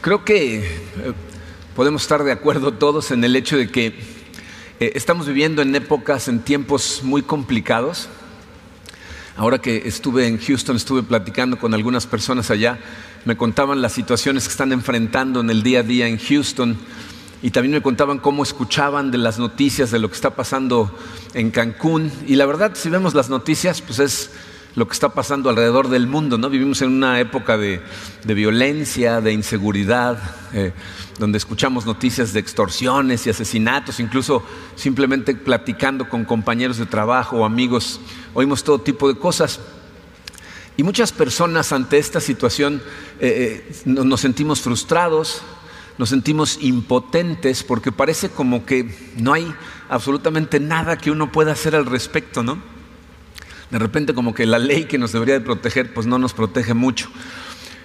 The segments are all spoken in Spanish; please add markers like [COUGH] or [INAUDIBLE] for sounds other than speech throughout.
Creo que eh, podemos estar de acuerdo todos en el hecho de que eh, estamos viviendo en épocas, en tiempos muy complicados. Ahora que estuve en Houston, estuve platicando con algunas personas allá, me contaban las situaciones que están enfrentando en el día a día en Houston y también me contaban cómo escuchaban de las noticias de lo que está pasando en Cancún. Y la verdad, si vemos las noticias, pues es lo que está pasando alrededor del mundo, ¿no? Vivimos en una época de, violencia, de inseguridad, eh, donde escuchamos noticias de extorsiones y asesinatos, incluso simplemente platicando con compañeros de trabajo o amigos, oímos todo tipo de cosas. Y muchas personas ante esta situación eh, eh, nos sentimos frustrados, nos sentimos impotentes porque parece como que no hay absolutamente nada que uno pueda hacer al respecto, ¿no? De repente como que la ley que nos debería de proteger pues no nos protege mucho.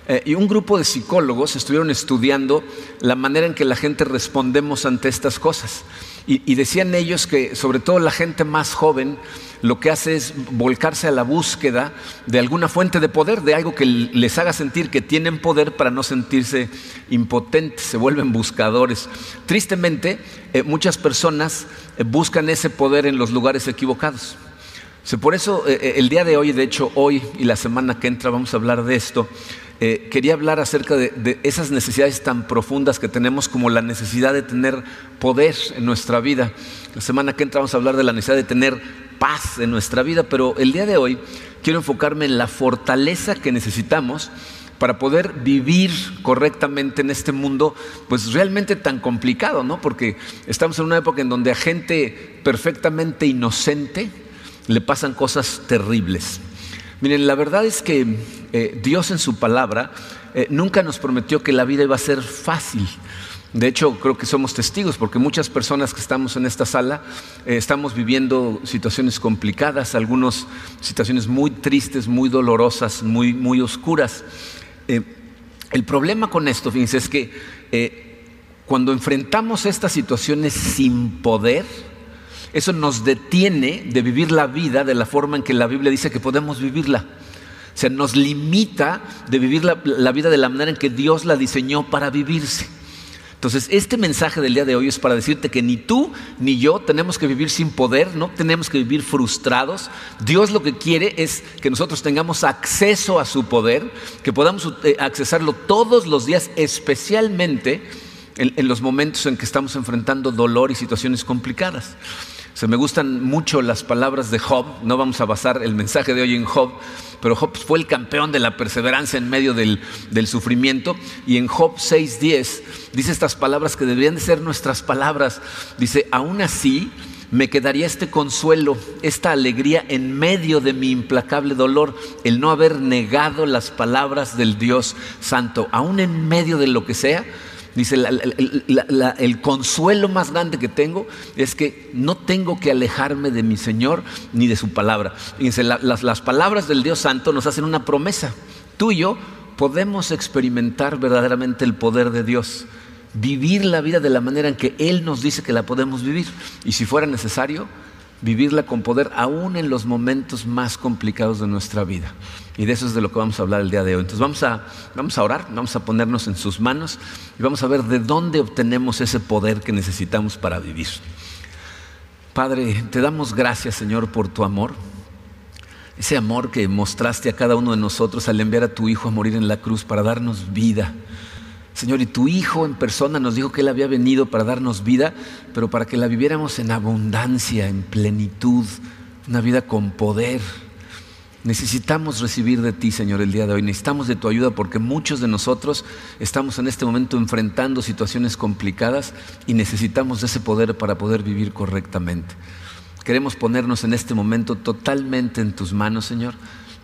Eh, y un grupo de psicólogos estuvieron estudiando la manera en que la gente respondemos ante estas cosas. Y, decían ellos que sobre todo la gente más joven lo que hace es volcarse a la búsqueda de alguna fuente de poder, de algo que les haga sentir que tienen poder para no sentirse impotentes, se vuelven buscadores. Tristemente, eh, muchas personas eh, buscan ese poder en los lugares equivocados. Por eso el día de hoy, de hecho hoy y la semana que entra vamos a hablar de esto, eh, quería hablar acerca de, esas necesidades tan profundas que tenemos como la necesidad de tener poder en nuestra vida. La semana que entra vamos a hablar de la necesidad de tener paz en nuestra vida, pero el día de hoy quiero enfocarme en la fortaleza que necesitamos para poder vivir correctamente en este mundo, pues realmente tan complicado, ¿no? Porque estamos en una época en donde a gente perfectamente inocente le pasan cosas terribles. Miren, la verdad es que eh, Dios en su palabra eh, nunca nos prometió que la vida iba a ser fácil. De hecho, creo que somos testigos porque muchas personas que estamos en esta sala eh, estamos viviendo situaciones complicadas, algunas situaciones muy tristes, muy dolorosas, muy, muy oscuras. el problema con esto, fíjense, es que cuando enfrentamos estas situaciones sin poder, eso nos detiene de vivir la vida de la forma en que la Biblia dice que podemos vivirla. O sea, nos limita de vivir la, vida de la manera en que Dios la diseñó para vivirse. Entonces, este mensaje del día de hoy es para decirte que ni tú ni yo tenemos que vivir sin poder, no tenemos que vivir frustrados. Dios lo que quiere es que nosotros tengamos acceso a su poder, que podamos eh, accesarlo todos los días, especialmente en los momentos en que estamos enfrentando dolor y situaciones complicadas. Se me gustan mucho las palabras de Job, no vamos a basar el mensaje de hoy en Job, pero Job fue el campeón de la perseverancia en medio del, sufrimiento. Y en Job 6.10 dice estas palabras que deberían de ser nuestras palabras. Dice, aún así me quedaría este consuelo, esta alegría en medio de mi implacable dolor, el no haber negado las palabras del Dios Santo, aún en medio de lo que sea Dice, el consuelo más grande que tengo es que no tengo que alejarme de mi Señor ni de su palabra. Dice, las, las palabras del Dios Santo nos hacen una promesa. Tú y yo podemos experimentar verdaderamente el poder de Dios, vivir la vida de la manera en que Él nos dice que la podemos vivir. Y si fuera necesario, vivirla con poder aún en los momentos más complicados de nuestra vida. Y de eso es de lo que vamos a hablar el día de hoy. Entonces vamos a, vamos a orar, vamos a ponernos en sus manos y vamos a ver de dónde obtenemos ese poder que necesitamos para vivir. Padre, te damos gracias Señor por tu amor. Ese amor que mostraste a cada uno de nosotros al enviar a tu Hijo a morir en la cruz para darnos vida. Señor, y tu Hijo en persona nos dijo que Él había venido para darnos vida, pero para que la viviéramos en abundancia, en plenitud, una vida con poder. Necesitamos recibir de ti, Señor, el día de hoy. Necesitamos de tu ayuda porque muchos de nosotros estamos en este momento enfrentando situaciones complicadas y necesitamos de ese poder para poder vivir correctamente. Queremos ponernos en este momento totalmente en tus manos, Señor.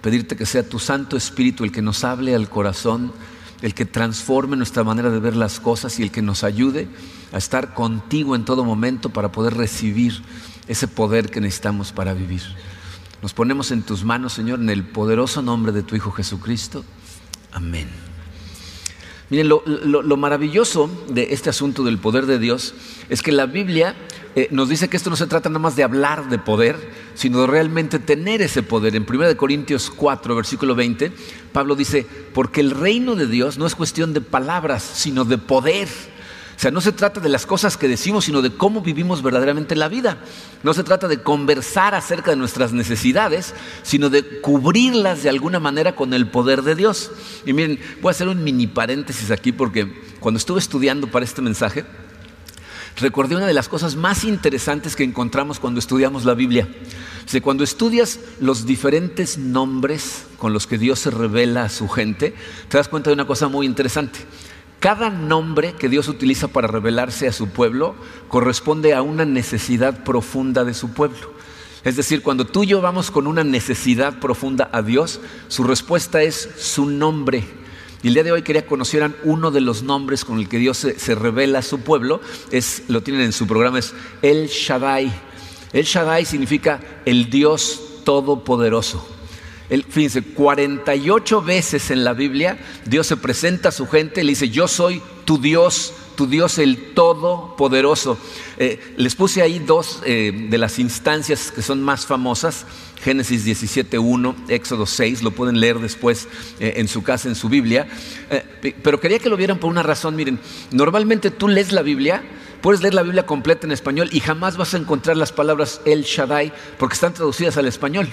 Pedirte que sea tu Santo Espíritu el que nos hable al corazón, el que transforme nuestra manera de ver las cosas y el que nos ayude a estar contigo en todo momento para poder recibir ese poder que necesitamos para vivir. Nos ponemos en tus manos, Señor, en el poderoso nombre de tu Hijo Jesucristo. Amén. Miren, lo, maravilloso de este asunto del poder de Dios es que la Biblia eh, nos dice que esto no se trata nada más de hablar de poder, sino de realmente tener ese poder. En 1 Corintios 4, versículo 20, Pablo dice, porque el reino de Dios no es cuestión de palabras, sino de poder. Sea, no se trata de las cosas que decimos, sino de cómo vivimos verdaderamente la vida. No se trata de conversar acerca de nuestras necesidades, sino de cubrirlas de alguna manera con el poder de Dios. Y miren, voy a hacer un mini paréntesis aquí porque cuando estuve estudiando para este mensaje, recordé una de las cosas más interesantes que encontramos cuando estudiamos la Biblia. O cuando estudias los diferentes nombres con los que Dios se revela a su gente, te das cuenta de una cosa muy interesante. Cada nombre que Dios utiliza para revelarse a su pueblo corresponde a una necesidad profunda de su pueblo. Es decir, cuando tú y yo vamos con una necesidad profunda a Dios, su respuesta es su nombre. Y el día de hoy quería que conocieran uno de los nombres con el que Dios se, revela a su pueblo. Es, lo tienen en su programa, es El Shaddai. El Shaddai significa el Dios Todopoderoso fíjense, 48 veces en la Biblia Dios se presenta a su gente y le dice, yo soy tu Dios, tu Dios el Todopoderoso. Eh, les puse ahí dos eh, de las instancias que son más famosas. Génesis 17.1, Éxodo 6, lo pueden leer después eh, en su casa, en su Biblia. pero quería que lo vieran por una razón. Miren, normalmente tú lees la Biblia, puedes leer la Biblia completa en español y jamás vas a encontrar las palabras El Shaddai porque están traducidas al español.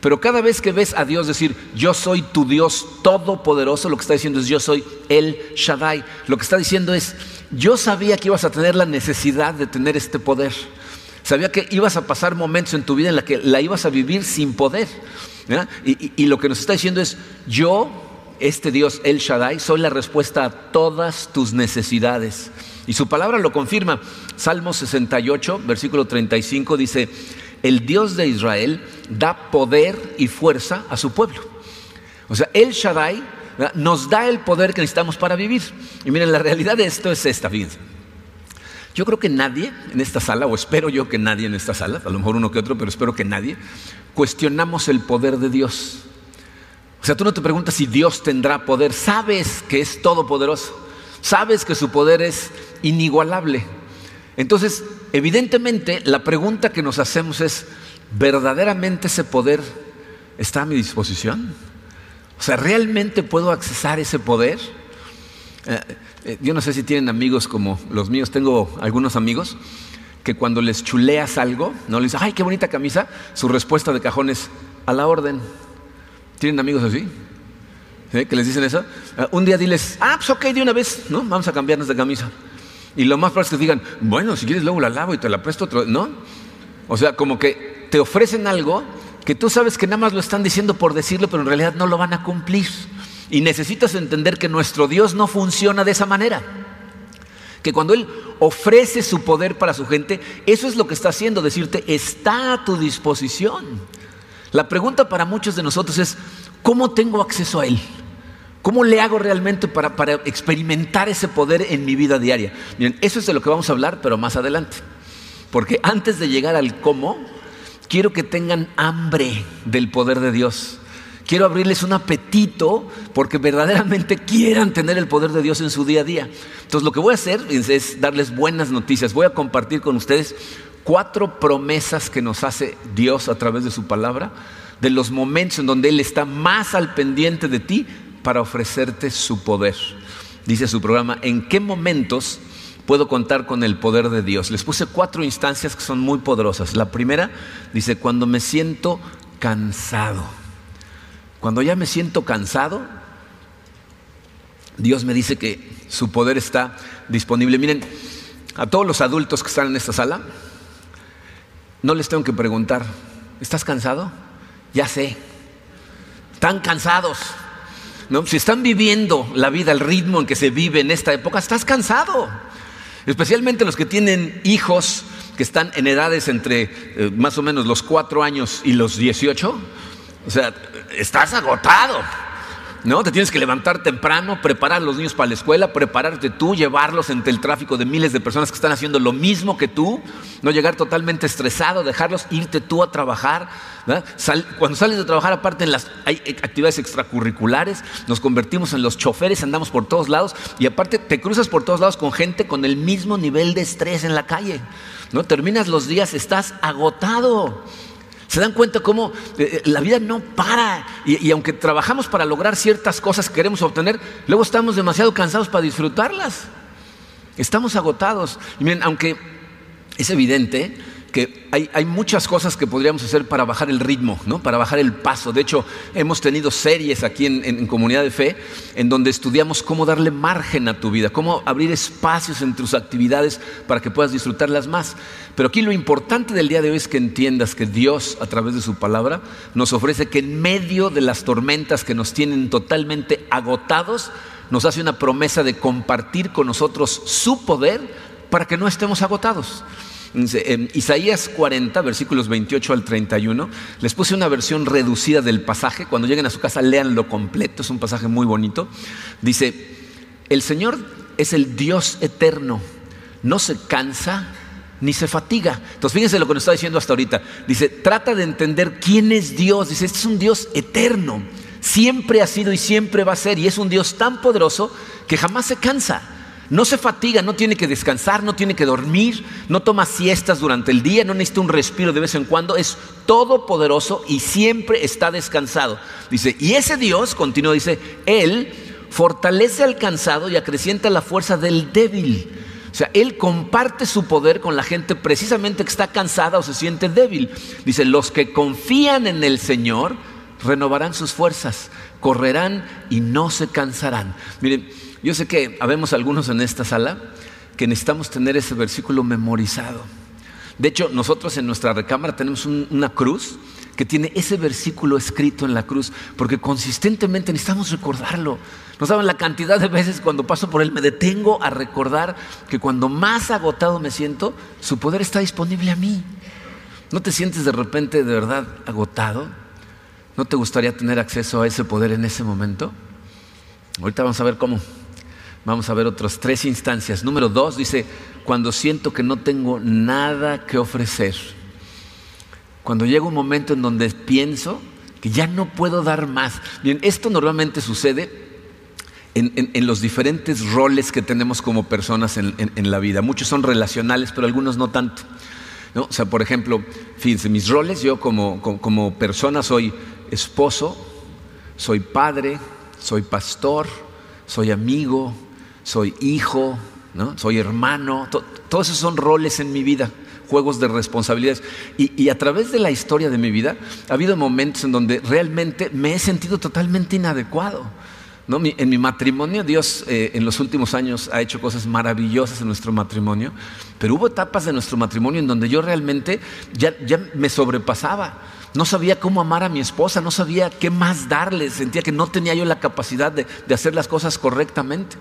Pero cada vez que ves a Dios decir, yo soy tu Dios todopoderoso, lo que está diciendo es, yo soy el Shaddai. Lo que está diciendo es, yo sabía que ibas a tener la necesidad de tener este poder. Sabía que ibas a pasar momentos en tu vida en la que la ibas a vivir sin poder. Y, y lo que nos está diciendo es, yo, este Dios, el Shaddai, soy la respuesta a todas tus necesidades. Y su palabra lo confirma. Salmo 68, versículo 35 dice, el Dios de Israel da poder y fuerza a su pueblo. O sea, el Shaddai nos da el poder que necesitamos para vivir. Y miren, la realidad de esto es esta, fíjense. Yo creo que nadie en esta sala, o espero yo que nadie en esta sala, a lo mejor uno que otro, pero espero que nadie, cuestionamos el poder de Dios. O sea, tú no te preguntas si Dios tendrá poder, sabes que es todopoderoso, sabes que su poder es inigualable. Entonces, evidentemente, la pregunta que nos hacemos es, ¿verdaderamente ese poder está a mi disposición? O sea, ¿realmente puedo accesar ese poder? Eh, eh, yo no sé si tienen amigos como los míos, tengo algunos amigos que cuando les chuleas algo, no les dices, ay, qué bonita camisa, su respuesta de cajón es, a la orden. ¿Tienen amigos así? ¿Que les dicen eso? Eh, un día diles, ah, pues ok, de una vez, ¿no? Vamos a cambiarnos de camisa. Y lo más probable es que digan, bueno, si quieres luego la lavo y te la presto otro, ¿no? O sea, como que te ofrecen algo que tú sabes que nada más lo están diciendo por decirlo, pero en realidad no lo van a cumplir. Y necesitas entender que nuestro Dios no funciona de esa manera. Que cuando Él ofrece su poder para su gente, eso es lo que está haciendo, decirte, está a tu disposición. La pregunta para muchos de nosotros es, ¿cómo tengo acceso a Él? ¿Cómo le hago realmente para, experimentar ese poder en mi vida diaria? Miren, eso es de lo que vamos a hablar, pero más adelante. Porque antes de llegar al cómo, quiero que tengan hambre del poder de Dios. Quiero abrirles un apetito porque verdaderamente [LAUGHS] quieran tener el poder de Dios en su día a día. Entonces lo que voy a hacer es darles buenas noticias. Voy a compartir con ustedes cuatro promesas que nos hace Dios a través de su palabra, de los momentos en donde Él está más al pendiente de ti para ofrecerte su poder. Dice su programa, ¿en qué momentos puedo contar con el poder de Dios? Les puse cuatro instancias que son muy poderosas. La primera dice, cuando me siento cansado. Cuando ya me siento cansado, Dios me dice que su poder está disponible. Miren, a todos los adultos que están en esta sala, no les tengo que preguntar, ¿estás cansado? Ya sé, están cansados. Si están viviendo la vida, el ritmo en que se vive en esta época, estás cansado. Especialmente los que tienen hijos que están en edades entre eh, más o menos los cuatro años y los 18. O sea, estás agotado. ¿No? Te tienes que levantar temprano, preparar a los niños para la escuela, prepararte tú, llevarlos entre el tráfico de miles de personas que están haciendo lo mismo que tú, no llegar totalmente estresado, dejarlos irte tú a trabajar. cuando sales de trabajar, aparte en las hay actividades extracurriculares, nos convertimos en los choferes, andamos por todos lados y aparte te cruzas por todos lados con gente con el mismo nivel de estrés en la calle. ¿no? Terminas los días, estás agotado. ¿Se dan cuenta cómo eh, eh, la vida no para? Y, aunque trabajamos para lograr ciertas cosas que queremos obtener, luego estamos demasiado cansados para disfrutarlas. Estamos agotados. Y miren, aunque es evidente que hay, muchas cosas que podríamos hacer para bajar el ritmo, ¿no? para bajar el paso. De hecho, hemos tenido series aquí en, Comunidad de Fe en donde estudiamos cómo darle margen a tu vida, cómo abrir espacios en tus actividades para que puedas disfrutarlas más. Pero aquí lo importante del día de hoy es que entiendas que Dios, a través de su palabra, nos ofrece que en medio de las tormentas que nos tienen totalmente agotados, nos hace una promesa de compartir con nosotros su poder para que no estemos agotados. En Isaías 40, versículos 28 al 31, les puse una versión reducida del pasaje. Cuando lleguen a su casa, leanlo completo, es un pasaje muy bonito. Dice, el Señor es el Dios eterno, no se cansa ni se fatiga. Entonces, fíjense lo que nos está diciendo hasta ahorita. Dice, trata de entender quién es Dios. Dice, este es un Dios eterno. Siempre ha sido y siempre va a ser. Y es un Dios tan poderoso que jamás se cansa. No se fatiga, no tiene que descansar, no tiene que dormir, no toma siestas durante el día, no necesita un respiro de vez en cuando, es todopoderoso y siempre está descansado. Dice, y ese Dios, continúa, dice, Él fortalece al cansado y acrecienta la fuerza del débil. O sea, Él comparte su poder con la gente precisamente que está cansada o se siente débil. Dice, los que confían en el Señor renovarán sus fuerzas, correrán y no se cansarán. Miren, yo sé que habemos algunos en esta sala que necesitamos tener ese versículo memorizado. De hecho, nosotros en nuestra recámara tenemos una cruz que tiene ese versículo escrito en la cruz, porque consistentemente necesitamos recordarlo. No saben la cantidad de veces cuando paso por él me detengo a recordar que cuando más agotado me siento, su poder está disponible a mí. ¿No te sientes de repente de verdad agotado? ¿No te gustaría tener acceso a ese poder en ese momento? Ahorita vamos a ver cómo. Vamos a ver otras tres instancias. Número dos dice, cuando siento que no tengo nada que ofrecer. Cuando llega un momento en donde pienso que ya no puedo dar más. Bien, esto normalmente sucede en, los diferentes roles que tenemos como personas en, la vida. Muchos son relacionales, pero algunos no tanto. O sea, por ejemplo, fíjense, mis roles, yo como, como persona soy esposo, soy padre, soy pastor, soy amigo, soy hijo, ¿no? soy hermano, todos esos son roles en mi vida, juegos de responsabilidades. Y, a través de la historia de mi vida ha habido momentos en donde realmente me he sentido totalmente inadecuado. ¿no? en mi matrimonio, Dios eh, en los últimos años ha hecho cosas maravillosas en nuestro matrimonio, pero hubo etapas de nuestro matrimonio en donde yo realmente ya, me sobrepasaba. No sabía cómo amar a mi esposa, no sabía qué más darle, sentía que no tenía yo la capacidad de hacer las cosas correctamente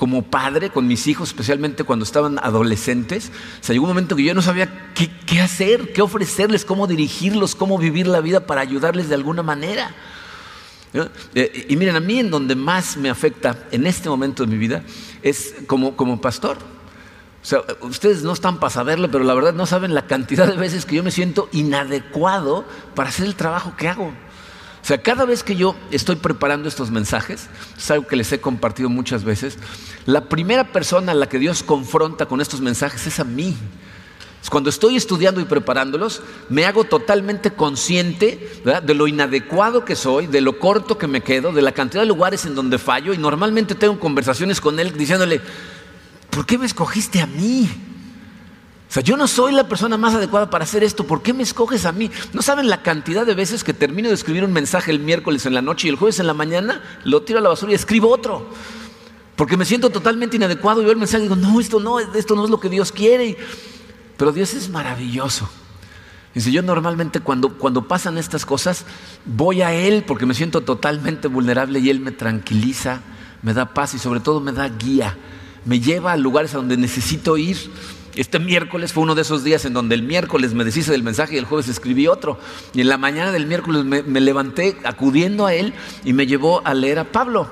como padre con mis hijos, especialmente cuando estaban adolescentes, o sea, llegó un momento que yo no sabía qué, hacer, qué ofrecerles, cómo dirigirlos, cómo vivir la vida para ayudarles de alguna manera. Eh, y miren, a mí en donde más me afecta en este momento de mi vida es como, como pastor. O sea, ustedes no están para saberlo, pero la verdad no saben la cantidad de veces que yo me siento inadecuado para hacer el trabajo que hago. Sea, cada vez que yo estoy preparando estos mensajes, es algo que les he compartido muchas veces, la primera persona a la que Dios confronta con estos mensajes es a mí. Cuando estoy estudiando y preparándolos, me hago totalmente consciente de lo inadecuado que soy, de lo corto que me quedo, de la cantidad de lugares en donde fallo y normalmente tengo conversaciones con Él diciéndole, ¿por qué me escogiste a mí? O sea, yo no soy la persona más adecuada para hacer esto. ¿Por qué me escoges a mí? ¿No saben la cantidad de veces que termino de escribir un mensaje el miércoles en la noche y el jueves en la mañana lo tiro a la basura y escribo otro? Porque me siento totalmente inadecuado y veo el mensaje y digo, no, esto no, esto no es lo que Dios quiere. Pero Dios es maravilloso. Dice, yo normalmente cuando, cuando pasan estas cosas, voy a Él porque me siento totalmente vulnerable y Él me tranquiliza, me da paz y sobre todo me da guía. Me lleva a lugares a donde necesito ir Este miércoles fue uno de esos días en donde el miércoles me deshice del mensaje y el jueves escribí otro. Y en la mañana del miércoles me, levanté acudiendo a él y me llevó a leer a Pablo.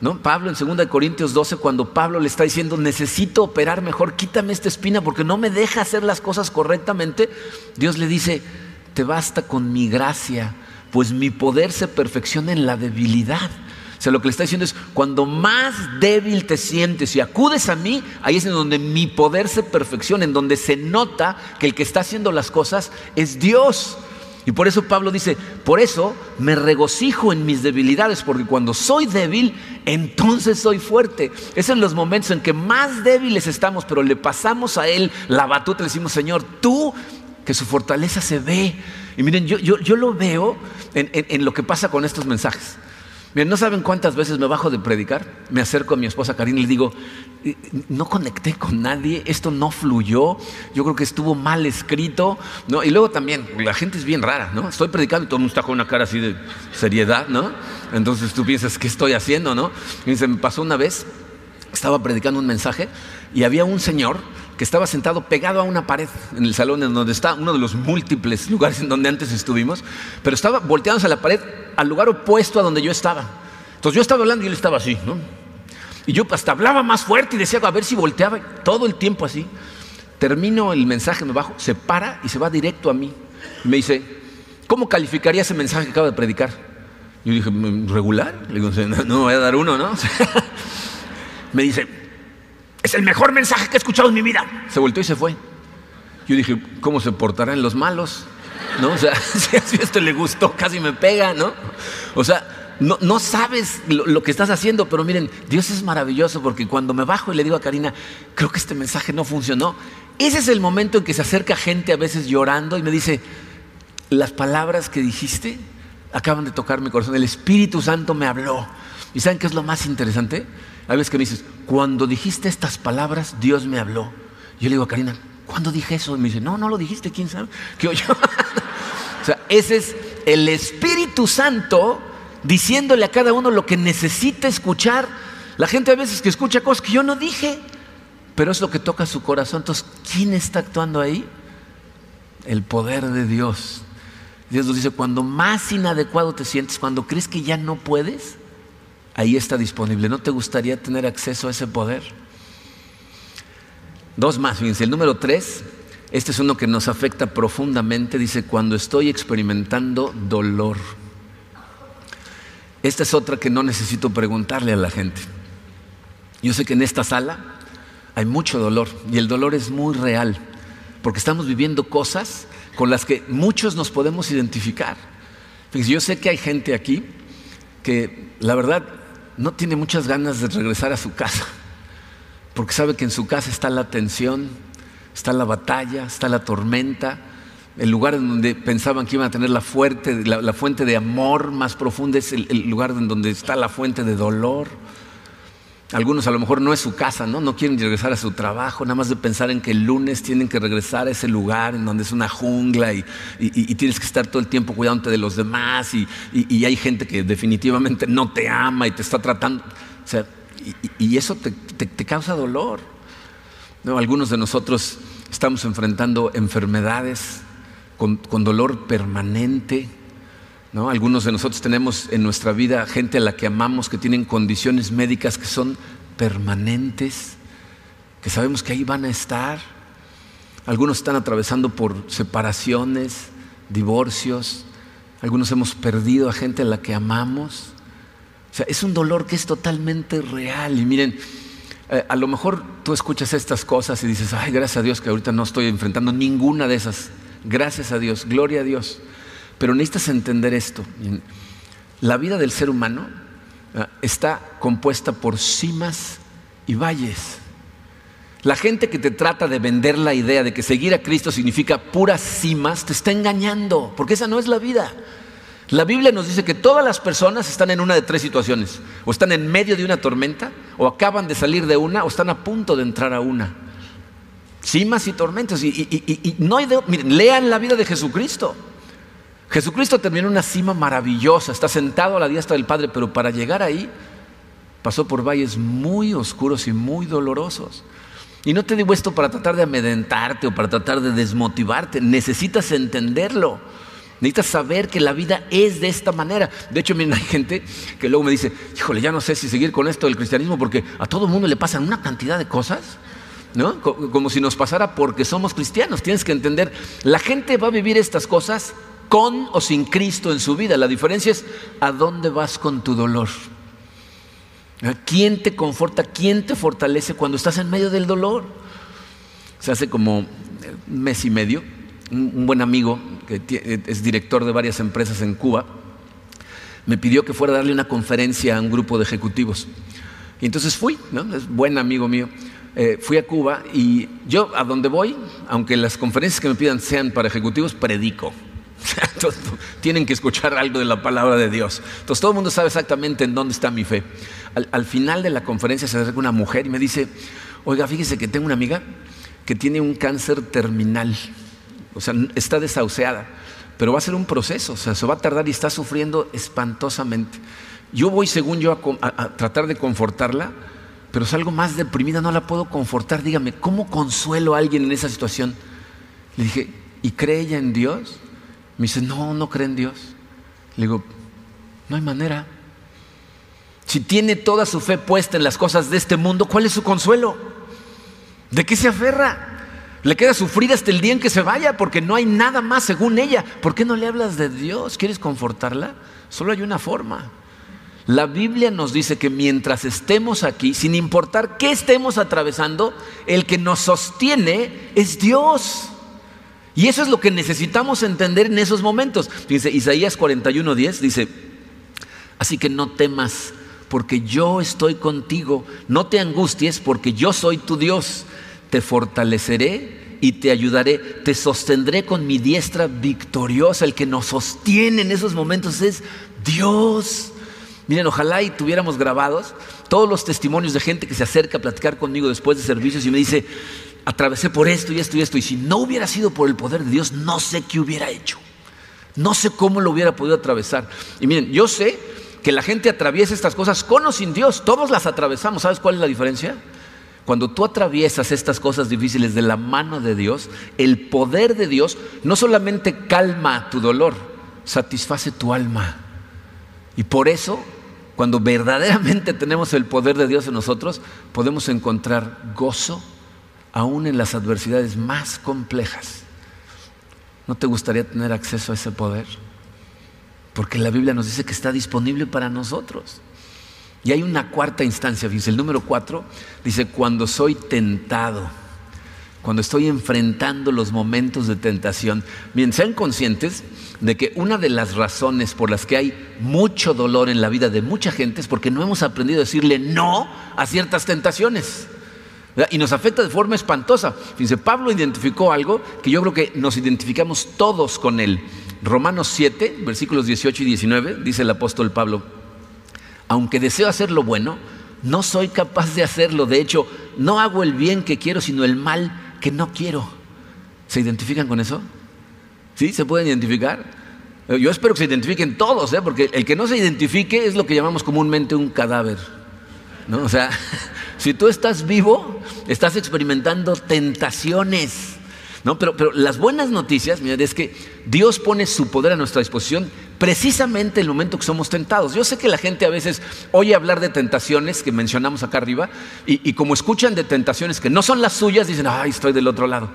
¿No? Pablo en 2 Corintios 12, cuando Pablo le está diciendo, necesito operar mejor, quítame esta espina porque no me deja hacer las cosas correctamente, Dios le dice, te basta con mi gracia, pues mi poder se perfecciona en la debilidad. O sea, lo que le está diciendo es, cuando más débil te sientes y acudes a mí, ahí es en donde mi poder se perfecciona, en donde se nota que el que está haciendo las cosas es Dios. Y por eso Pablo dice, por eso me regocijo en mis debilidades, porque cuando soy débil, entonces soy fuerte. Es en los momentos en que más débiles estamos, pero le pasamos a Él la batuta, le decimos, Señor, tú, que su fortaleza se ve. Y miren, yo, yo, yo lo veo en, en lo que pasa con estos mensajes. Miren, no saben cuántas veces me bajo de predicar, me acerco a mi esposa Karina y le digo, eh, no conecté con nadie, esto no fluyó, yo creo que estuvo mal escrito, ¿no? Y luego también, la gente es bien rara, ¿no? Estoy predicando y todo el mundo está con una cara así de seriedad, ¿no? Entonces tú piensas, ¿qué estoy haciendo, no? Y se me pasó una vez, estaba predicando un mensaje y había un señor que estaba sentado pegado a una pared en el salón en donde está uno de los múltiples lugares en donde antes estuvimos, pero estaba volteándose a la pared al lugar opuesto a donde yo estaba. Entonces yo estaba hablando y él estaba así, ¿no? Y yo hasta hablaba más fuerte y decía a ver si volteaba todo el tiempo así. Termino el mensaje, me bajo, se para y se va directo a mí. Me dice, ¿cómo calificaría ese mensaje que acabo de predicar? Yo dije, ¿regular? Le digo, no, no voy a dar uno, ¿no? [LAUGHS] me dice, es el mejor mensaje que he escuchado en mi vida. Se volteó y se fue. Yo dije, ¿cómo se portarán los malos? ¿No? O sea, [LAUGHS] si esto le gustó, casi me pega, ¿no? O sea, no, no sabes lo, lo, que estás haciendo, pero miren, Dios es maravilloso porque cuando me bajo y le digo a Karina, creo que este mensaje no funcionó, ese es el momento en que se acerca gente a veces llorando y me dice, las palabras que dijiste acaban de tocar mi corazón, el Espíritu Santo me habló. ¿Y saben qué es lo más interesante? Hay veces que me dices, cuando dijiste estas palabras, Dios me habló. Yo le digo a Karina, ¿cuándo dije eso? Y me dice, no, no lo dijiste, ¿quién sabe? ¿Qué [LAUGHS] o sea, ese es el Espíritu Santo diciéndole a cada uno lo que necesita escuchar. La gente a veces que escucha cosas que yo no dije, pero es lo que toca su corazón. Entonces, ¿quién está actuando ahí? El poder de Dios. Dios nos dice, cuando más inadecuado te sientes, cuando crees que ya no puedes, ahí está disponible. ¿No te gustaría tener acceso a ese poder? Dos más, fíjense. El número tres, este es uno que nos afecta profundamente, dice, cuando estoy experimentando dolor. Esta es otra que no necesito preguntarle a la gente. Yo sé que en esta sala hay mucho dolor y el dolor es muy real, porque estamos viviendo cosas con las que muchos nos podemos identificar. Fíjense, yo sé que hay gente aquí que la verdad no tiene muchas ganas de regresar a su casa, porque sabe que en su casa está la tensión, está la batalla, está la tormenta, el lugar en donde pensaban que iban a tener la, fuerte, la, fuente de amor más profunda es el, el, lugar en donde está la fuente de dolor. Algunos a lo mejor no es su casa, ¿no? No quieren regresar a su trabajo, nada más de pensar en que el lunes tienen que regresar a ese lugar en donde es una jungla y, tienes que estar todo el tiempo cuidándote de los demás y, y, hay gente que definitivamente no te ama y te está tratando. O sea, y, eso te, te, te, causa dolor. ¿no? Algunos de nosotros estamos enfrentando enfermedades con, con dolor permanente. ¿No? Algunos de nosotros tenemos en nuestra vida gente a la que amamos que tienen condiciones médicas que son permanentes, que sabemos que ahí van a estar. Algunos están atravesando por separaciones, divorcios. Algunos hemos perdido a gente a la que amamos. O sea, es un dolor que es totalmente real. Y miren, eh, a lo mejor tú escuchas estas cosas y dices, ay, gracias a Dios que ahorita no estoy enfrentando ninguna de esas. Gracias a Dios, gloria a Dios. Pero necesitas entender esto. La vida del ser humano está compuesta por cimas y valles. La gente que te trata de vender la idea de que seguir a Cristo significa puras cimas, te está engañando, porque esa no es la vida. La Biblia nos dice que todas las personas están en una de tres situaciones. O están en medio de una tormenta, o acaban de salir de una, o están a punto de entrar a una. Cimas y tormentas. Y no hay de, miren, lean la vida de Jesucristo. Jesucristo terminó en una cima maravillosa, está sentado a la diestra del Padre, pero para llegar ahí pasó por valles muy oscuros y muy dolorosos. Y no te digo esto para tratar de amedrentarte o para tratar de desmotivarte. Necesitas entenderlo. Necesitas saber que la vida es de esta manera. De hecho, miren, hay gente que luego me dice, híjole, ya no sé si seguir con esto del cristianismo porque a todo el mundo le pasan una cantidad de cosas, ¿no? Como si nos pasara porque somos cristianos. Tienes que entender, la gente va a vivir estas cosas con o sin Cristo en su vida. La diferencia es a dónde vas con tu dolor. ¿Quién te conforta? ¿Quién te fortalece cuando estás en medio del dolor? Se hace como un mes y medio, un buen amigo que es director de varias empresas en Cuba, me pidió que fuera a darle una conferencia a un grupo de ejecutivos. Y entonces fui, ¿no? es buen amigo mío. Eh, fui a Cuba y yo a donde voy, aunque las conferencias que me pidan sean para ejecutivos, predico. Tienen que escuchar algo de la palabra de Dios. Entonces todo el mundo sabe exactamente en dónde está mi fe. Al, al final de la conferencia se acerca una mujer y me dice, oiga, fíjese que tengo una amiga que tiene un cáncer terminal o sea, está desahuciada, pero va a ser un proceso, o sea, se va a tardar y está sufriendo espantosamente. Yo voy, según yo, a, tratar de confortarla, pero salgo más deprimida, no la puedo confortar. Dígame, ¿cómo consuelo a alguien en esa situación? Le dije, ¿y cree ella en Dios? Me dice, no, no cree en Dios. Le digo, no hay manera. Si tiene toda su fe puesta en las cosas de este mundo, ¿cuál es su consuelo? ¿De qué se aferra? Le queda sufrir hasta el día en que se vaya porque no hay nada más según ella. ¿Por qué no le hablas de Dios? ¿Quieres confortarla? Solo hay una forma. La Biblia nos dice que mientras estemos aquí, sin importar qué estemos atravesando, el que nos sostiene es Dios. Y eso es lo que necesitamos entender en esos momentos. Dice Isaías 41:10 dice, "Así que no temas, porque yo estoy contigo, no te angusties, porque yo soy tu Dios." te fortaleceré y te ayudaré, te sostendré con mi diestra victoriosa. El que nos sostiene en esos momentos es Dios. Miren, ojalá y tuviéramos grabados todos los testimonios de gente que se acerca a platicar conmigo después de servicios y me dice, atravesé por esto y esto y esto, y si no hubiera sido por el poder de Dios, no sé qué hubiera hecho. No sé cómo lo hubiera podido atravesar. Y miren, yo sé que la gente atraviesa estas cosas con o sin Dios, todos las atravesamos. ¿Sabes cuál es la diferencia? Cuando tú atraviesas estas cosas difíciles de la mano de Dios, el poder de Dios no solamente calma tu dolor, satisface tu alma. Y por eso, cuando verdaderamente tenemos el poder de Dios en nosotros, podemos encontrar gozo aún en las adversidades más complejas. ¿No te gustaría tener acceso a ese poder? Porque la Biblia nos dice que está disponible para nosotros. Y hay una cuarta instancia, fíjense, el número cuatro dice, cuando soy tentado, cuando estoy enfrentando los momentos de tentación. Bien, sean conscientes de que una de las razones por las que hay mucho dolor en la vida de mucha gente es porque no hemos aprendido a decirle no a ciertas tentaciones. Y nos afecta de forma espantosa. Fíjense, Pablo identificó algo que yo creo que nos identificamos todos con él. Romanos 7, versículos 18 y 19, dice el apóstol Pablo aunque deseo hacer lo bueno, no soy capaz de hacerlo. De hecho, no hago el bien que quiero, sino el mal que no quiero. ¿Se identifican con eso? ¿Sí? ¿Se pueden identificar? Yo espero que se identifiquen todos, ¿eh? porque el que no se identifique es lo que llamamos comúnmente un cadáver. ¿no? O sea, [LAUGHS] si tú estás vivo, estás experimentando tentaciones. ¿no? Pero, pero las buenas noticias, mira, es que Dios pone su poder a nuestra disposición precisamente en el momento que somos tentados. Yo sé que la gente a veces oye hablar de tentaciones que mencionamos acá arriba y, como escuchan de tentaciones que no son las suyas, dicen, ay, estoy del otro lado.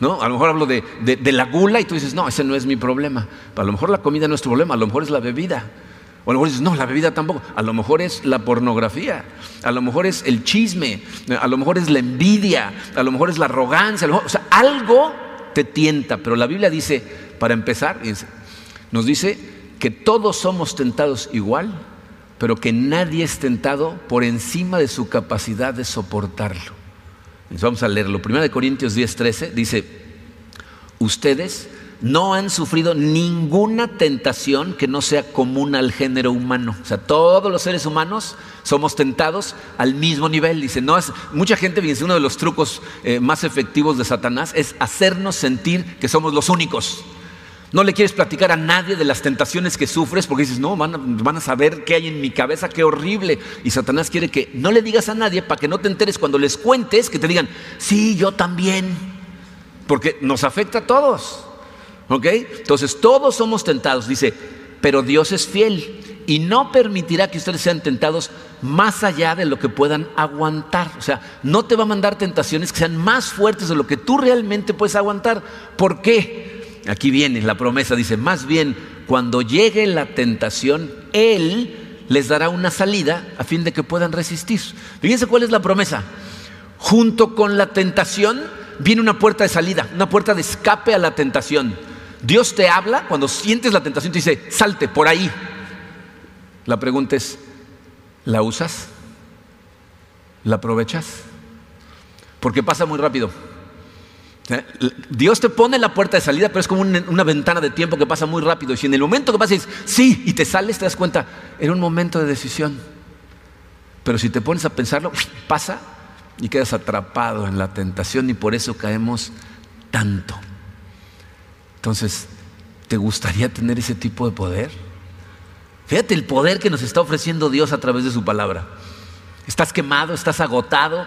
¿No? A lo mejor hablo de, de, la gula y tú dices, no, ese no es mi problema. A lo mejor la comida no es tu problema, a lo mejor es la bebida. O a lo mejor dices, no, la bebida tampoco. A lo mejor es la pornografía, a lo mejor es el chisme, a lo mejor es la envidia, a lo mejor es la arrogancia. o sea, algo te tienta. Pero la Biblia dice, para empezar, nos dice que todos somos tentados igual, pero que nadie es tentado por encima de su capacidad de soportarlo. Vamos a leerlo. 1 Corintios 10, 13 dice, ustedes no han sufrido ninguna tentación que no sea común al género humano. O sea, todos los seres humanos somos tentados al mismo nivel. Dice, no es, mucha gente, dice, uno de los trucos eh, más efectivos de Satanás es hacernos sentir que somos los únicos. No le quieres platicar a nadie de las tentaciones que sufres porque dices, no, van a, van a, saber qué hay en mi cabeza, qué horrible. Y Satanás quiere que no le digas a nadie para que no te enteres cuando les cuentes, que te digan, sí, yo también. Porque nos afecta a todos. ¿Ok? Entonces todos somos tentados, dice, pero Dios es fiel y no permitirá que ustedes sean tentados más allá de lo que puedan aguantar. O sea, no te va a mandar tentaciones que sean más fuertes de lo que tú realmente puedes aguantar. ¿Por qué? Aquí viene la promesa, dice, más bien cuando llegue la tentación, Él les dará una salida a fin de que puedan resistir. Fíjense cuál es la promesa. Junto con la tentación viene una puerta de salida, una puerta de escape a la tentación. Dios te habla cuando sientes la tentación, te dice, salte por ahí. La pregunta es, ¿la usas? ¿La aprovechas? Porque pasa muy rápido. Dios te pone la puerta de salida, pero es como una, ventana de tiempo que pasa muy rápido. Y si en el momento que pasas sí, y te sales, te das cuenta, era un momento de decisión. Pero si te pones a pensarlo, pasa y quedas atrapado en la tentación y por eso caemos tanto. Entonces, ¿te gustaría tener ese tipo de poder? Fíjate el poder que nos está ofreciendo Dios a través de su palabra. Estás quemado, estás agotado,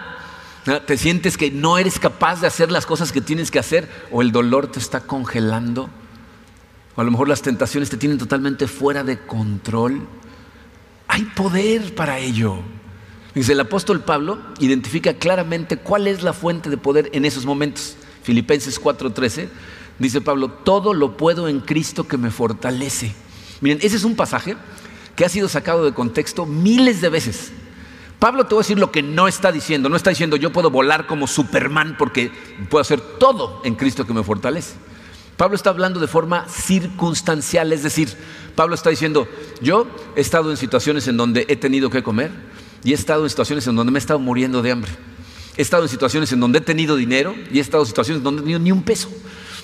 te sientes que no eres capaz de hacer las cosas que tienes que hacer o el dolor te está congelando. O a lo mejor las tentaciones te tienen totalmente fuera de control. Hay poder para ello. Dice el apóstol Pablo identifica claramente cuál es la fuente de poder en esos momentos. Filipenses 4:13 dice Pablo, todo lo puedo en Cristo que me fortalece. Miren, ese es un pasaje que ha sido sacado de contexto miles de veces. Pablo te va a decir lo que no está diciendo. No está diciendo yo puedo volar como Superman porque puedo hacer todo en Cristo que me fortalece. Pablo está hablando de forma circunstancial, es decir, Pablo está diciendo, yo he estado en situaciones en donde he tenido que comer y he estado en situaciones en donde me he estado muriendo de hambre. He estado en situaciones en donde he tenido dinero y he estado en situaciones donde no he tenido ni un peso.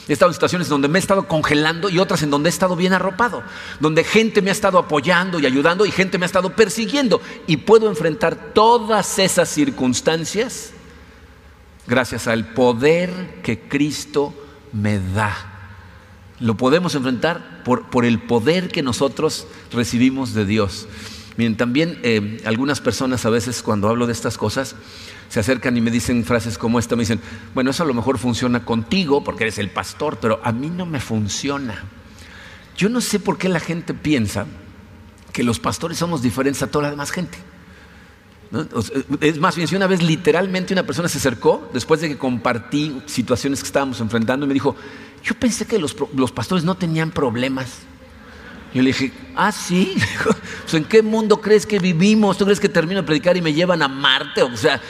He estado en situaciones donde me he estado congelando y otras en donde he estado bien arropado, donde gente me ha estado apoyando y ayudando y gente me ha estado persiguiendo. Y puedo enfrentar todas esas circunstancias gracias al poder que Cristo me da. Lo podemos enfrentar por, el poder que nosotros recibimos de Dios. Miren, también eh, algunas personas a veces cuando hablo de estas cosas se acercan y me dicen frases como esta, me dicen, bueno, eso a lo mejor funciona contigo porque eres el pastor, pero a mí no me funciona. Yo no sé por qué la gente piensa que los pastores somos diferentes a toda la demás gente. Es más bien, si una vez literalmente una persona se acercó, después de que compartí situaciones que estábamos enfrentando, y me dijo, yo pensé que los, los pastores no tenían problemas. Yo le dije, ah, sí. [LAUGHS] Pues, ¿En qué mundo crees que vivimos? ¿Tú crees que termino de predicar y me llevan a Marte? O sea,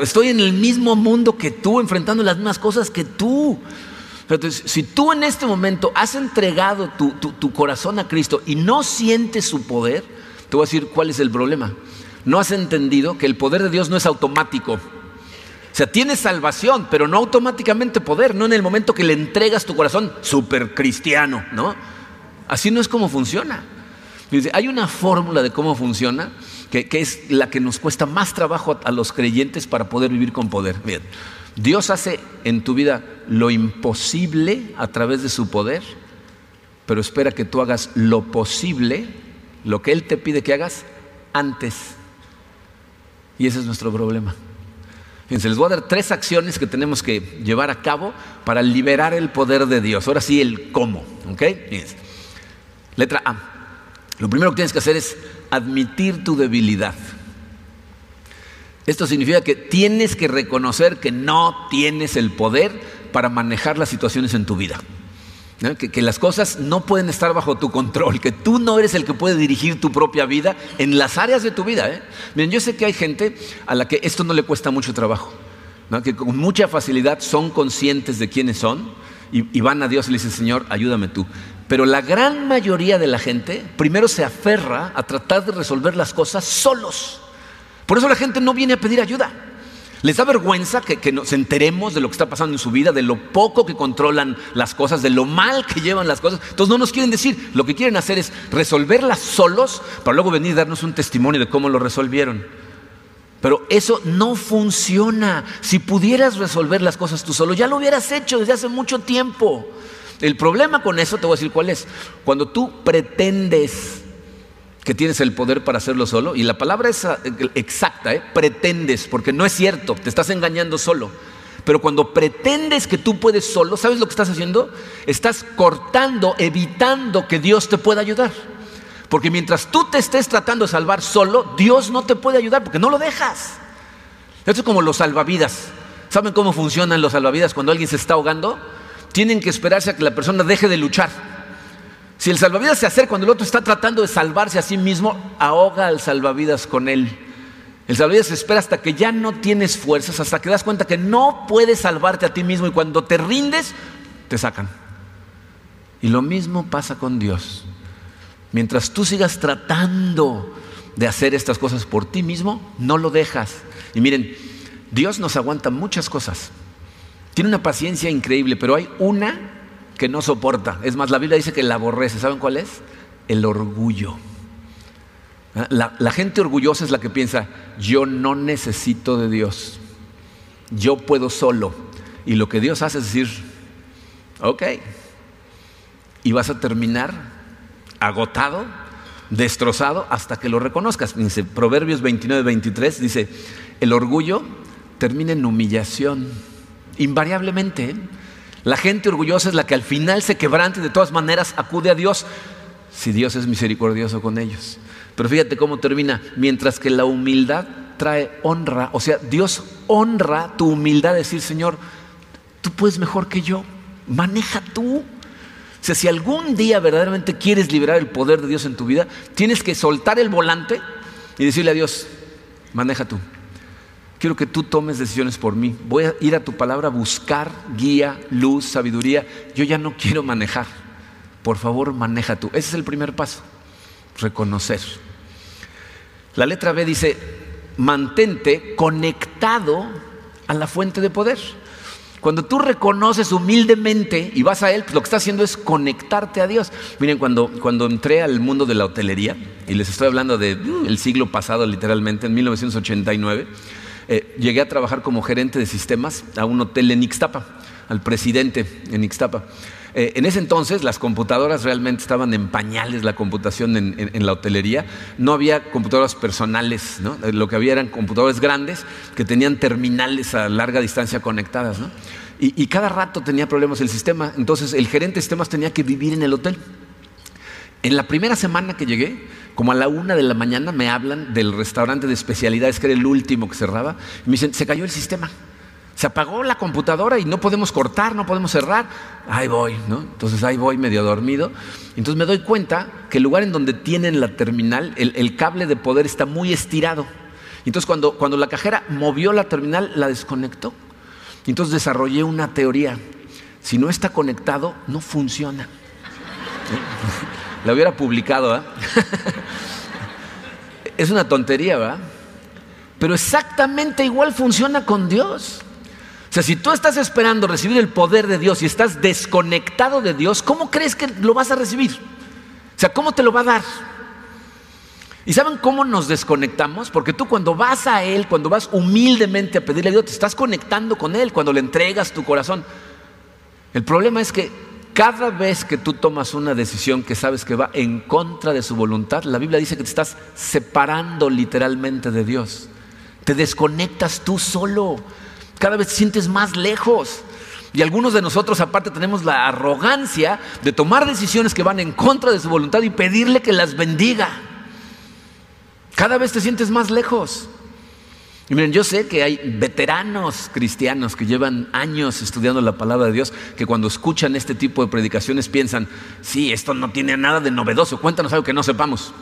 estoy en el mismo mundo que tú, enfrentando las mismas cosas que tú. Entonces, si tú en este momento has entregado tu, tu corazón a Cristo y no sientes su poder, te voy a decir cuál es el problema. No has entendido que el poder de Dios no es automático. O sea, tienes salvación, pero no automáticamente poder, no en el momento que le entregas tu corazón, súper cristiano, ¿no? Así no es como funciona. Hay una fórmula de cómo funciona que, es la que nos cuesta más trabajo a, los creyentes para poder vivir con poder. Dios hace en tu vida lo imposible a través de su poder, pero espera que tú hagas lo posible, lo que Él te pide que hagas antes. Y ese es nuestro problema. Les voy a dar tres acciones que tenemos que llevar a cabo para liberar el poder de Dios. Ahora sí, el cómo. ¿Ok? Letra A. Lo primero que tienes que hacer es admitir tu debilidad. Esto significa que tienes que reconocer que no tienes el poder para manejar las situaciones en tu vida. Que, las cosas no pueden estar bajo tu control, que tú no eres el que puede dirigir tu propia vida en las áreas de tu vida. ¿eh? Miren, yo sé que hay gente a la que esto no le cuesta mucho trabajo, que con mucha facilidad son conscientes de quiénes son y, y van a Dios y le dicen, Señor, ayúdame tú. Pero la gran mayoría de la gente primero se aferra a tratar de resolver las cosas solos. Por eso la gente no viene a pedir ayuda. Les da vergüenza que, nos enteremos de lo que está pasando en su vida, de lo poco que controlan las cosas, de lo mal que llevan las cosas. Entonces no nos quieren decir, lo que quieren hacer es resolverlas solos para luego venir y darnos un testimonio de cómo lo resolvieron. Pero eso no funciona. Si pudieras resolver las cosas tú solo, ya lo hubieras hecho desde hace mucho tiempo. El problema con eso, te voy a decir cuál es. Cuando tú pretendes que tienes el poder para hacerlo solo, y la palabra es exacta, ¿eh? pretendes, porque no es cierto, te estás engañando solo. Pero cuando pretendes que tú puedes solo, ¿sabes lo que estás haciendo? Estás cortando, evitando que Dios te pueda ayudar. Porque mientras tú te estés tratando de salvar solo, Dios no te puede ayudar porque no lo dejas. Esto es como los salvavidas. ¿Saben cómo funcionan los salvavidas cuando alguien se está ahogando? Tienen que esperarse a que la persona deje de luchar. Si el salvavidas se acerca cuando el otro está tratando de salvarse a sí mismo, ahoga al salvavidas con él. El salvavidas se espera hasta que ya no tienes fuerzas, hasta que das cuenta que no puedes salvarte a ti mismo y cuando te rindes, te sacan. Y lo mismo pasa con Dios. Mientras tú sigas tratando de hacer estas cosas por ti mismo, no lo dejas. Y miren, Dios nos aguanta muchas cosas. Tiene una paciencia increíble, pero hay una que no soporta. Es más, la Biblia dice que la aborrece. ¿Saben cuál es? El orgullo. ¿Ah? La, gente orgullosa es la que piensa, yo no necesito de Dios, yo puedo solo. Y lo que Dios hace es decir, ok, y vas a terminar agotado, destrozado, hasta que lo reconozcas. Dice, Proverbios 29, 23 dice, el orgullo termina en humillación, invariablemente. La gente orgullosa es la que al final se quebrante y de todas maneras acude a Dios, si Dios es misericordioso con ellos. Pero fíjate cómo termina, mientras que la humildad trae honra, o sea, Dios honra tu humildad, decir, Señor, tú puedes mejor que yo, maneja tú. O sea, si algún día verdaderamente quieres liberar el poder de Dios en tu vida, tienes que soltar el volante y decirle a Dios, maneja tú. Quiero que tú tomes decisiones por mí. Voy a ir a tu palabra a buscar guía, luz, sabiduría. Yo ya no quiero manejar. Por favor, maneja tú. Ese es el primer paso. Reconocer. La letra B dice, mantente conectado a la fuente de poder. Cuando tú reconoces humildemente y vas a Él, pues lo que está haciendo es conectarte a Dios. Miren, cuando, cuando entré al mundo de la hotelería, y les estoy hablando del uh, siglo pasado literalmente, en 1989, eh, llegué a trabajar como gerente de sistemas a un hotel en Ixtapa, al presidente en Ixtapa. Eh, en ese entonces las computadoras realmente estaban en pañales, la computación en, la hotelería. No había computadoras personales. Eh, lo que había eran computadores grandes que tenían terminales a larga distancia conectadas. ¿no? Y, y, cada rato tenía problemas el sistema. Entonces el gerente de sistemas tenía que vivir en el hotel. En la primera semana que llegué, como a la una de la mañana, me hablan del restaurante de especialidades, que era el último que cerraba, y me dicen, se cayó el sistema. Se apagó la computadora y no podemos cortar, no podemos cerrar. Ahí voy, ¿no? Entonces ahí voy medio dormido. Entonces me doy cuenta que el lugar en donde tienen la terminal, el, cable de poder está muy estirado. Entonces cuando, cuando la cajera movió la terminal, la desconectó. Entonces desarrollé una teoría. Si no está conectado, no funciona. La hubiera publicado, ¿eh? es una tontería, ¿verdad? Pero exactamente igual funciona con Dios. O sea, si tú estás esperando recibir el poder de Dios y estás desconectado de Dios, ¿cómo crees que lo vas a recibir? O sea, ¿cómo te lo va a dar? ¿Y saben cómo nos desconectamos? Porque tú cuando vas a Él, cuando vas humildemente a pedirle a Dios, te estás conectando con Él, cuando le entregas tu corazón. El problema es que cada vez que tú tomas una decisión que sabes que va en contra de su voluntad, la Biblia dice que te estás separando literalmente de Dios. Te desconectas tú solo. Cada vez te sientes más lejos. Y algunos de nosotros aparte tenemos la arrogancia de tomar decisiones que van en contra de su voluntad y pedirle que las bendiga. Cada vez te sientes más lejos. Y miren, yo sé que hay veteranos cristianos que llevan años estudiando la palabra de Dios, que cuando escuchan este tipo de predicaciones piensan, sí, esto no tiene nada de novedoso, cuéntanos algo que no sepamos.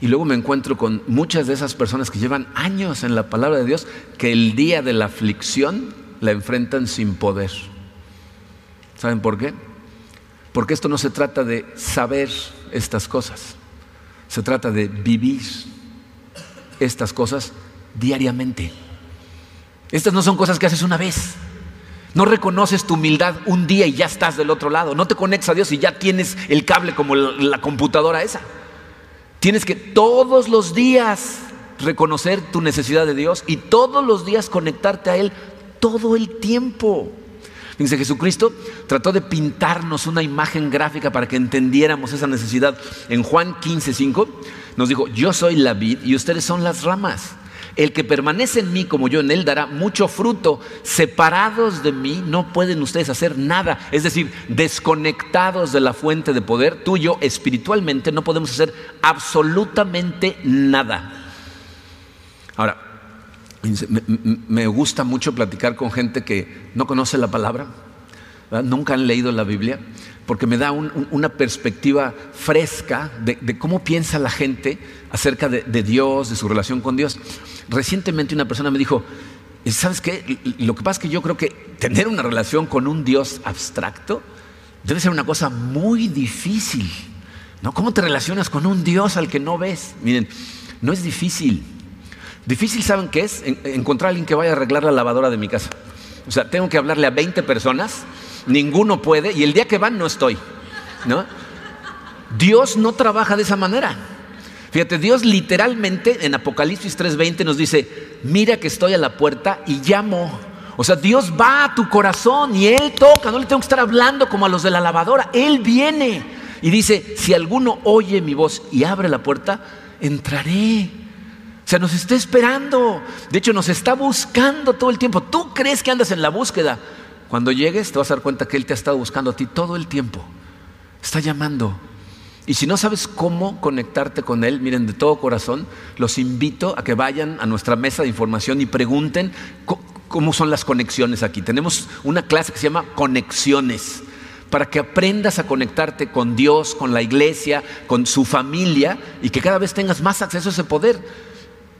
Y luego me encuentro con muchas de esas personas que llevan años en la palabra de Dios, que el día de la aflicción la enfrentan sin poder. ¿Saben por qué? Porque esto no se trata de saber estas cosas, se trata de vivir estas cosas diariamente. Estas no son cosas que haces una vez. No reconoces tu humildad un día y ya estás del otro lado. No te conectas a Dios y ya tienes el cable como la computadora esa. Tienes que todos los días reconocer tu necesidad de Dios y todos los días conectarte a Él todo el tiempo. Fíjense, Jesucristo trató de pintarnos una imagen gráfica para que entendiéramos esa necesidad. En Juan 15, 5 nos dijo, yo soy la vid y ustedes son las ramas. El que permanece en mí como yo en él dará mucho fruto. Separados de mí no pueden ustedes hacer nada. Es decir, desconectados de la fuente de poder, tú y yo espiritualmente no podemos hacer absolutamente nada. Ahora, me, gusta mucho platicar con gente que no conoce la palabra, nunca han leído la Biblia, porque me da una perspectiva fresca de, cómo piensa la gente acerca de, Dios, de su relación con Dios. Recientemente una persona me dijo, ¿sabes qué? Lo que pasa es que yo creo que tener una relación con un Dios abstracto debe ser una cosa muy difícil. ¿no? ¿Cómo te relacionas con un Dios al que no ves? Miren, no es difícil. Difícil, ¿saben qué es? encontrar a alguien que vaya a arreglar la lavadora de mi casa. O sea, tengo que hablarle a 20 personas, ninguno puede, y el día que van no estoy. ¿no? Dios no trabaja de esa manera. Fíjate, Dios literalmente en Apocalipsis 3:20 nos dice, mira que estoy a la puerta y llamo. O sea, Dios va a tu corazón y Él toca, no le tengo que estar hablando como a los de la lavadora, Él viene y dice, si alguno oye mi voz y abre la puerta, entraré o sea, nos está esperando. De hecho, nos está buscando todo el tiempo. Tú crees que andas en la búsqueda. Cuando llegues, te vas a dar cuenta que Él te ha estado buscando a ti todo el tiempo. Está llamando. Y si no sabes cómo conectarte con Él, miren, de todo corazón, los invito a que vayan a nuestra mesa de información y pregunten cómo son las conexiones aquí. Tenemos una clase que se llama Conexiones para que aprendas a conectarte con Dios, con la iglesia, con su familia y que cada vez tengas más acceso a ese poder.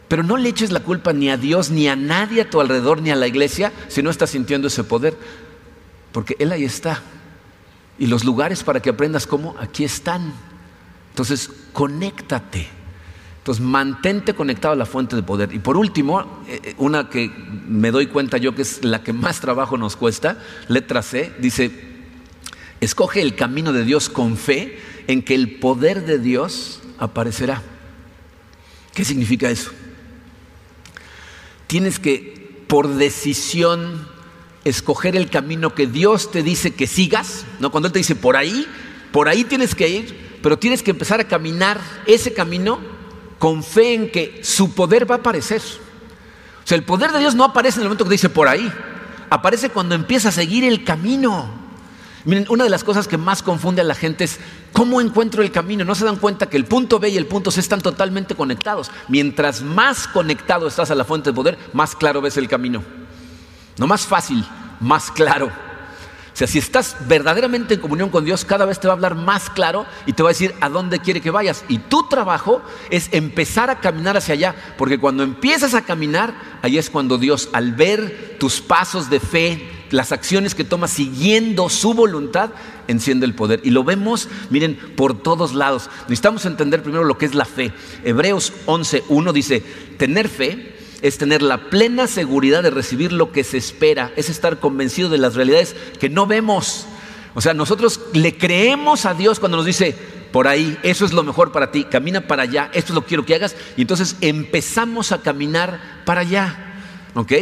Pero no le eches la culpa ni a Dios, ni a nadie a tu alrededor, ni a la iglesia, si no estás sintiendo ese poder. Porque Él ahí está. Y los lugares para que aprendas cómo, aquí están. Entonces, conéctate. Entonces, mantente conectado a la fuente de poder. Y por último, eh, eh, una que me doy cuenta yo que es la que más trabajo nos cuesta, letra C, dice, escoge el camino de Dios con fe en que el poder de Dios aparecerá. ¿Qué significa eso? tienes que, por decisión, escoger el camino que Dios te dice que sigas, ¿no? Cuando Él te dice por ahí, por ahí tienes que ir, pero tienes que empezar a caminar ese camino con fe en que su poder va a aparecer. O sea, el poder de Dios no aparece en el momento que dice por ahí, aparece cuando empieza a seguir el camino. Miren, una de las cosas que más confunde a la gente es cómo encuentro el camino. No se dan cuenta que el punto B y el punto C están totalmente conectados. Mientras más conectado estás a la fuente de poder, más claro ves el camino. No más fácil, más claro. O sea, si estás verdaderamente en comunión con Dios, cada vez te va a hablar más claro y te va a decir a dónde quiere que vayas. Y tu trabajo es empezar a caminar hacia allá, porque cuando empiezas a caminar, ahí es cuando Dios, al ver tus pasos de fe, las acciones que tomas siguiendo su voluntad, enciende el poder. Y lo vemos, miren, por todos lados. Necesitamos entender primero lo que es la fe. Hebreos 11.1 dice, tener fe es tener la plena seguridad de recibir lo que se espera, es estar convencido de las realidades que no vemos. O sea, nosotros le creemos a Dios cuando nos dice, por ahí, eso es lo mejor para ti, camina para allá, esto es lo que quiero que hagas, y entonces empezamos a caminar para allá. ¿Ok?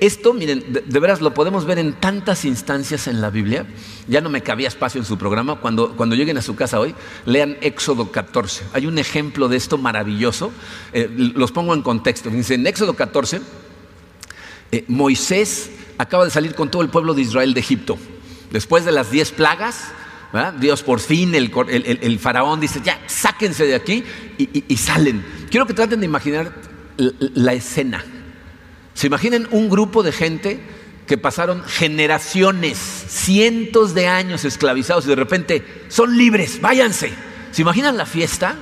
Esto, miren, de, veras lo podemos ver en tantas instancias en la Biblia. Ya no me cabía espacio en su programa. Cuando, cuando lleguen a su casa hoy, lean Éxodo 14. Hay un ejemplo de esto maravilloso. Eh, los pongo en contexto. Dice, en Éxodo 14, eh, Moisés acaba de salir con todo el pueblo de Israel de Egipto. Después de las diez plagas, Dios por fin, el, faraón dice, ya, sáquense de aquí y, y salen. Quiero que traten de imaginar la escena. ¿Se imaginan un grupo de gente que pasaron generaciones, cientos de años esclavizados y de repente son libres, váyanse? ¿Se imaginan la fiesta?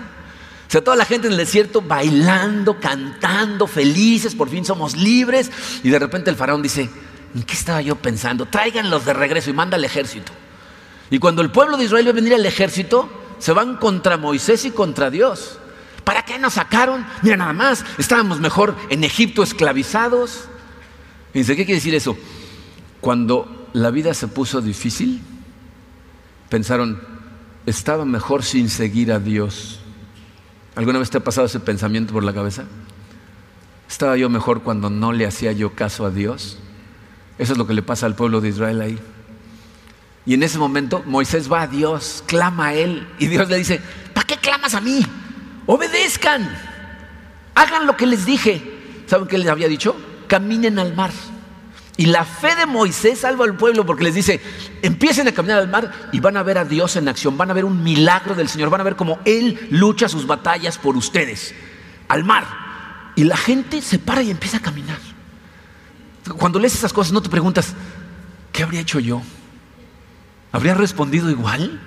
O sea, toda la gente en el desierto bailando, cantando, felices, por fin somos libres. Y de repente el faraón dice, ¿en qué estaba yo pensando? Tráiganlos de regreso y manda al ejército. Y cuando el pueblo de Israel va a venir al ejército, se van contra Moisés y contra Dios. ¿Para qué nos sacaron? Mira nada más, estábamos mejor en Egipto esclavizados. Fíjense, ¿qué quiere decir eso? Cuando la vida se puso difícil, pensaron, estaba mejor sin seguir a Dios. ¿Alguna vez te ha pasado ese pensamiento por la cabeza? ¿Estaba yo mejor cuando no le hacía yo caso a Dios? Eso es lo que le pasa al pueblo de Israel ahí. Y en ese momento Moisés va a Dios, clama a él y Dios le dice, ¿para qué clamas a mí? Obedezcan, hagan lo que les dije. ¿Saben qué les había dicho? Caminen al mar. Y la fe de Moisés salva al pueblo porque les dice, empiecen a caminar al mar y van a ver a Dios en acción, van a ver un milagro del Señor, van a ver cómo Él lucha sus batallas por ustedes, al mar. Y la gente se para y empieza a caminar. Cuando lees esas cosas no te preguntas, ¿qué habría hecho yo? ¿Habría respondido igual?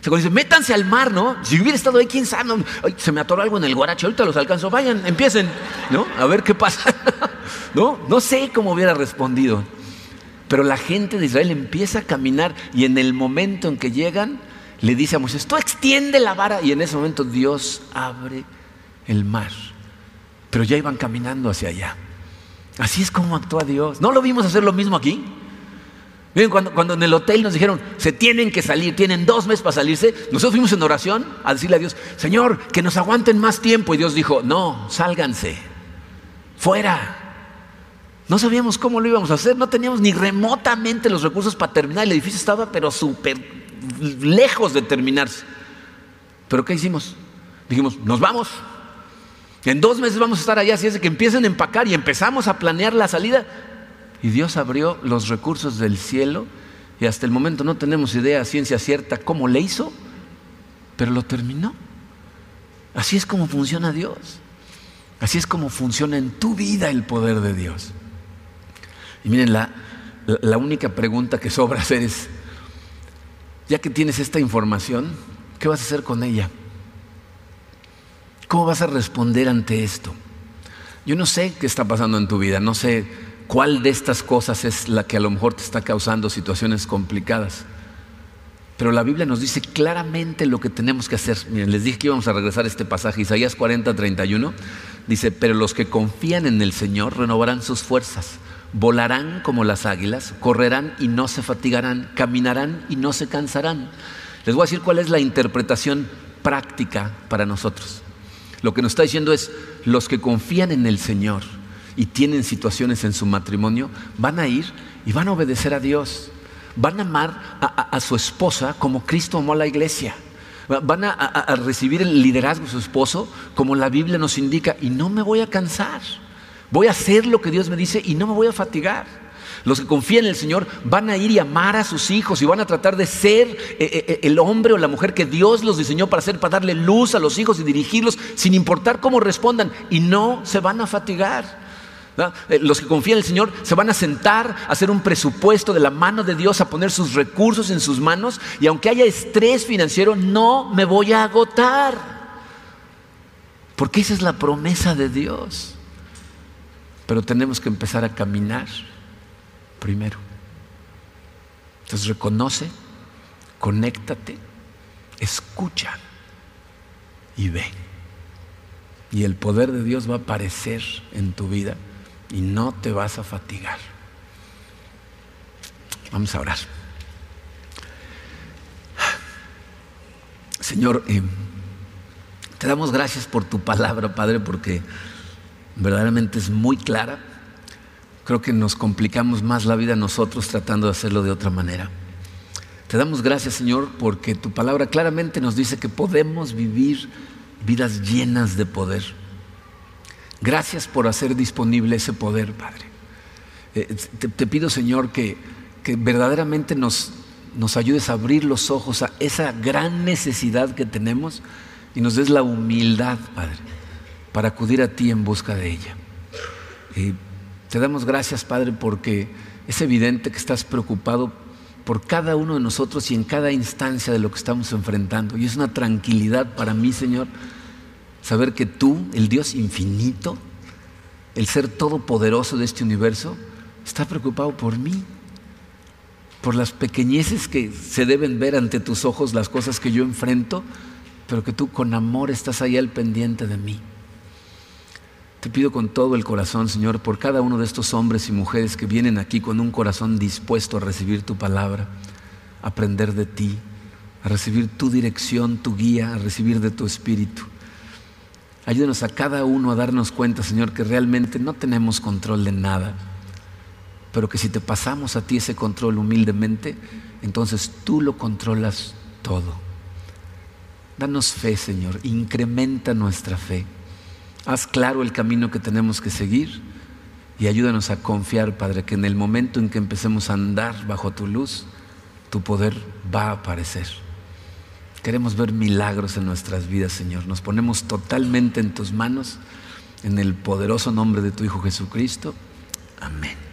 Se dice, métanse al mar, ¿no? Si hubiera estado ahí, quién sabe, se me atoró algo en el guarache, ahorita los alcanzo, vayan, empiecen, ¿no? A ver qué pasa. [LAUGHS] ¿No? No sé cómo hubiera respondido. Pero la gente de Israel empieza a caminar y en el momento en que llegan, le dice a Moisés, tú extiende la vara. Y en ese momento Dios abre el mar. Pero ya iban caminando hacia allá. Así es como actúa Dios. ¿No lo vimos hacer lo mismo aquí? Miren, cuando, en el hotel nos dijeron, se tienen que salir, tienen dos meses para salirse, nosotros fuimos en oración a decirle a Dios, Señor, que nos aguanten más tiempo. Y Dios dijo, no, sálganse, fuera. No sabíamos cómo lo íbamos a hacer, no teníamos ni remotamente los recursos para terminar. El edificio estaba pero súper lejos de terminarse. Pero ¿qué hicimos? Dijimos, nos vamos. En dos meses vamos a estar allá, así es que empiecen a empacar y empezamos a planear la salida. Y Dios abrió los recursos del cielo y hasta el momento no tenemos idea ciencia cierta cómo le hizo, pero lo terminó. Así es como funciona Dios. Así es como funciona en tu vida el poder de Dios. Y miren, la, la única pregunta que sobra hacer es, ya que tienes esta información, ¿qué vas a hacer con ella? ¿Cómo vas a responder ante esto? Yo no sé qué está pasando en tu vida, no sé cuál de estas cosas es la que a lo mejor te está causando situaciones complicadas. Pero la Biblia nos dice claramente lo que tenemos que hacer. Les dije que íbamos a regresar a este pasaje, Isaías 40, 31. Dice, pero los que confían en el Señor renovarán sus fuerzas, volarán como las águilas, correrán y no se fatigarán, caminarán y no se cansarán. Les voy a decir cuál es la interpretación práctica para nosotros. Lo que nos está diciendo es, los que confían en el Señor y tienen situaciones en su matrimonio, van a ir y van a obedecer a Dios. Van a amar a, su esposa como Cristo amó a la iglesia. Van a, a recibir el liderazgo de su esposo como la Biblia nos indica y no me voy a cansar. Voy a hacer lo que Dios me dice y no me voy a fatigar. Los que confían en el Señor van a ir y amar a sus hijos y van a tratar de ser eh, eh, eh, el hombre o la mujer que Dios los diseñó para ser, para darle luz a los hijos y dirigirlos sin importar cómo respondan y no se van a fatigar. Los que confían en el Señor se van a sentar a hacer un presupuesto de la mano de Dios, a poner sus recursos en sus manos y aunque haya estrés financiero, no me voy a agotar. Porque esa es la promesa de Dios. Pero tenemos que empezar a caminar primero. Entonces reconoce, conéctate, escucha y ve. Y el poder de Dios va a aparecer en tu vida y no te vas a fatigar. Vamos a orar. Señor, eh, te damos gracias por tu palabra, Padre, porque verdaderamente es muy clara. Creo que nos complicamos más la vida nosotros tratando de hacerlo de otra manera. Te damos gracias, Señor, porque tu palabra claramente nos dice que podemos vivir vidas llenas de poder. Gracias por hacer disponible ese poder, Padre. Eh, te, pido, Señor, que, que verdaderamente nos, nos ayudes a abrir los ojos a esa gran necesidad que tenemos y nos des la humildad, Padre para acudir a ti en busca de ella. Y te damos gracias, Padre, porque es evidente que estás preocupado por cada uno de nosotros y en cada instancia de lo que estamos enfrentando. Y es una tranquilidad para mí, Señor, saber que tú, el Dios infinito, el ser todopoderoso de este universo, está preocupado por mí, por las pequeñeces que se deben ver ante tus ojos, las cosas que yo enfrento, pero que tú con amor estás ahí al pendiente de mí. Te pido con todo el corazón, Señor, por cada uno de estos hombres y mujeres que vienen aquí con un corazón dispuesto a recibir tu palabra, a aprender de ti, a recibir tu dirección, tu guía, a recibir de tu espíritu. Ayúdanos a cada uno a darnos cuenta, Señor, que realmente no tenemos control de nada, pero que si te pasamos a ti ese control humildemente, entonces tú lo controlas todo. Danos fe, Señor, incrementa nuestra fe. Haz claro el camino que tenemos que seguir y ayúdanos a confiar, Padre, que en el momento en que empecemos a andar bajo tu luz, tu poder va a aparecer. Queremos ver milagros en nuestras vidas, Señor. Nos ponemos totalmente en tus manos, en el poderoso nombre de tu Hijo Jesucristo. Amén.